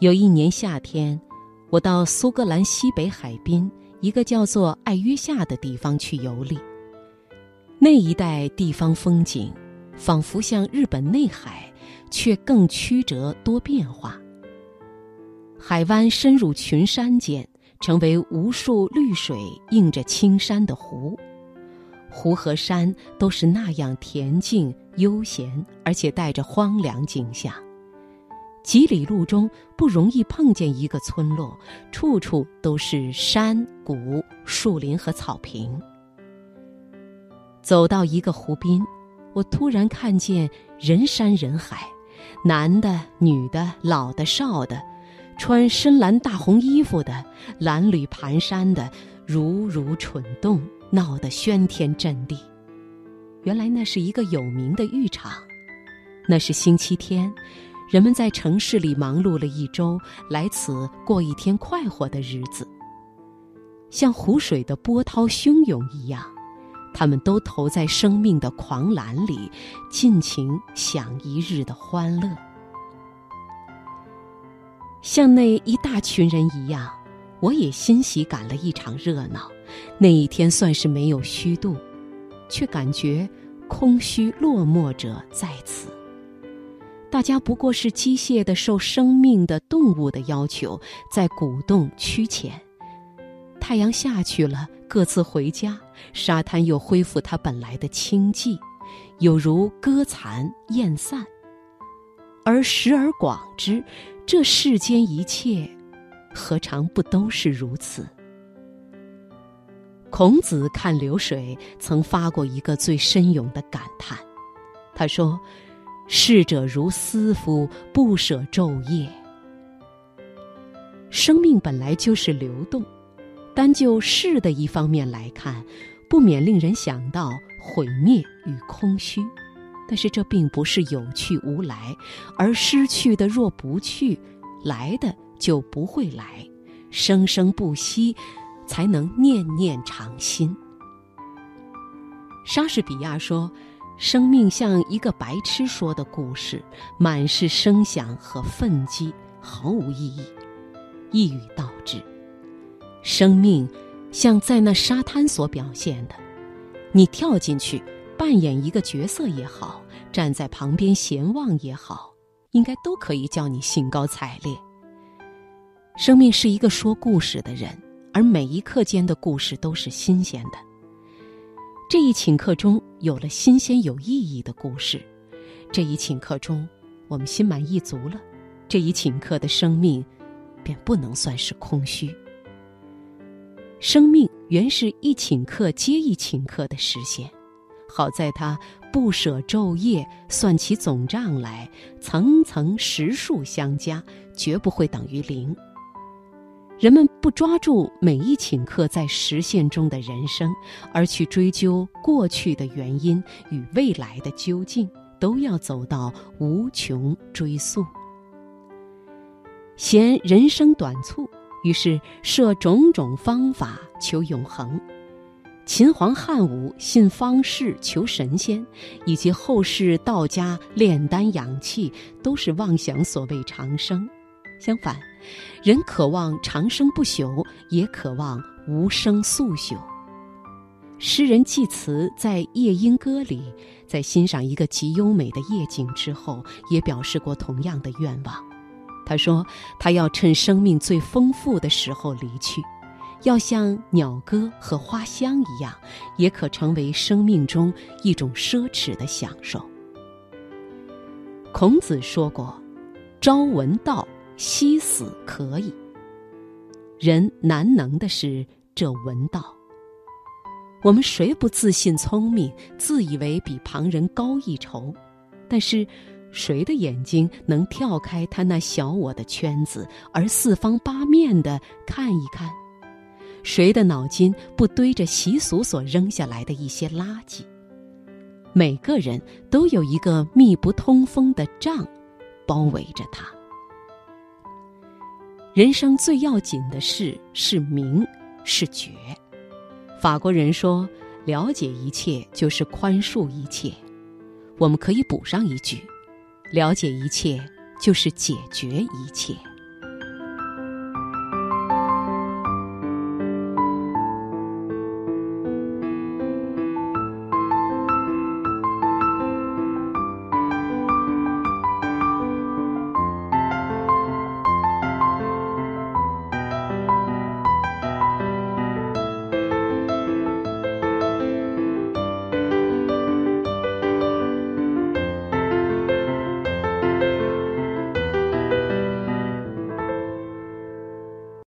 有一年夏天，我到苏格兰西北海滨一个叫做爱约夏的地方去游历。那一带地方风景，仿佛像日本内海，却更曲折多变化。海湾深入群山间，成为无数绿水映着青山的湖。湖和山都是那样恬静悠闲，而且带着荒凉景象。几里路中不容易碰见一个村落，处处都是山谷、树林和草坪。走到一个湖边，我突然看见人山人海，男的、女的、老的、少的，穿深蓝大红衣服的，褴褛蹒跚的，如如蠢动。闹得喧天震地，原来那是一个有名的浴场。那是星期天，人们在城市里忙碌了一周，来此过一天快活的日子。像湖水的波涛汹涌一样，他们都投在生命的狂澜里，尽情享一日的欢乐。像那一大群人一样，我也欣喜赶了一场热闹。那一天算是没有虚度，却感觉空虚落寞者在此。大家不过是机械的受生命的动物的要求，在鼓动驱遣。太阳下去了，各自回家，沙滩又恢复它本来的清寂，有如歌残燕散。而时而广之，这世间一切，何尝不都是如此？孔子看流水，曾发过一个最深勇的感叹。他说：“逝者如斯夫，不舍昼夜。”生命本来就是流动，单就逝的一方面来看，不免令人想到毁灭与空虚。但是这并不是有去无来，而失去的若不去，来的就不会来，生生不息。才能念念常新。莎士比亚说：“生命像一个白痴说的故事，满是声响和愤激，毫无意义。”一语道之。生命像在那沙滩所表现的，你跳进去扮演一个角色也好，站在旁边闲望也好，应该都可以叫你兴高采烈。生命是一个说故事的人。而每一刻间的故事都是新鲜的。这一顷刻中有了新鲜有意义的故事，这一请客中我们心满意足了，这一请客的生命便不能算是空虚。生命原是一请客接一请客的实现，好在它不舍昼夜，算起总账来，层层实数相加，绝不会等于零。人们不抓住每一顷刻在实现中的人生，而去追究过去的原因与未来的究竟，都要走到无穷追溯。嫌人生短促，于是设种种方法求永恒。秦皇汉武信方士求神仙，以及后世道家炼丹养气，都是妄想所谓长生。相反。人渴望长生不朽，也渴望无生速朽。诗人济慈在《夜莺歌》里，在欣赏一个极优美的夜景之后，也表示过同样的愿望。他说：“他要趁生命最丰富的时候离去，要像鸟歌和花香一样，也可成为生命中一种奢侈的享受。”孔子说过：“朝闻道。”惜死可以。人难能的是这文道。我们谁不自信聪明，自以为比旁人高一筹？但是，谁的眼睛能跳开他那小我的圈子，而四方八面的看一看？谁的脑筋不堆着习俗所扔下来的一些垃圾？每个人都有一个密不通风的帐，包围着他。人生最要紧的事是明，是觉。法国人说：“了解一切就是宽恕一切。”我们可以补上一句：“了解一切就是解决一切。”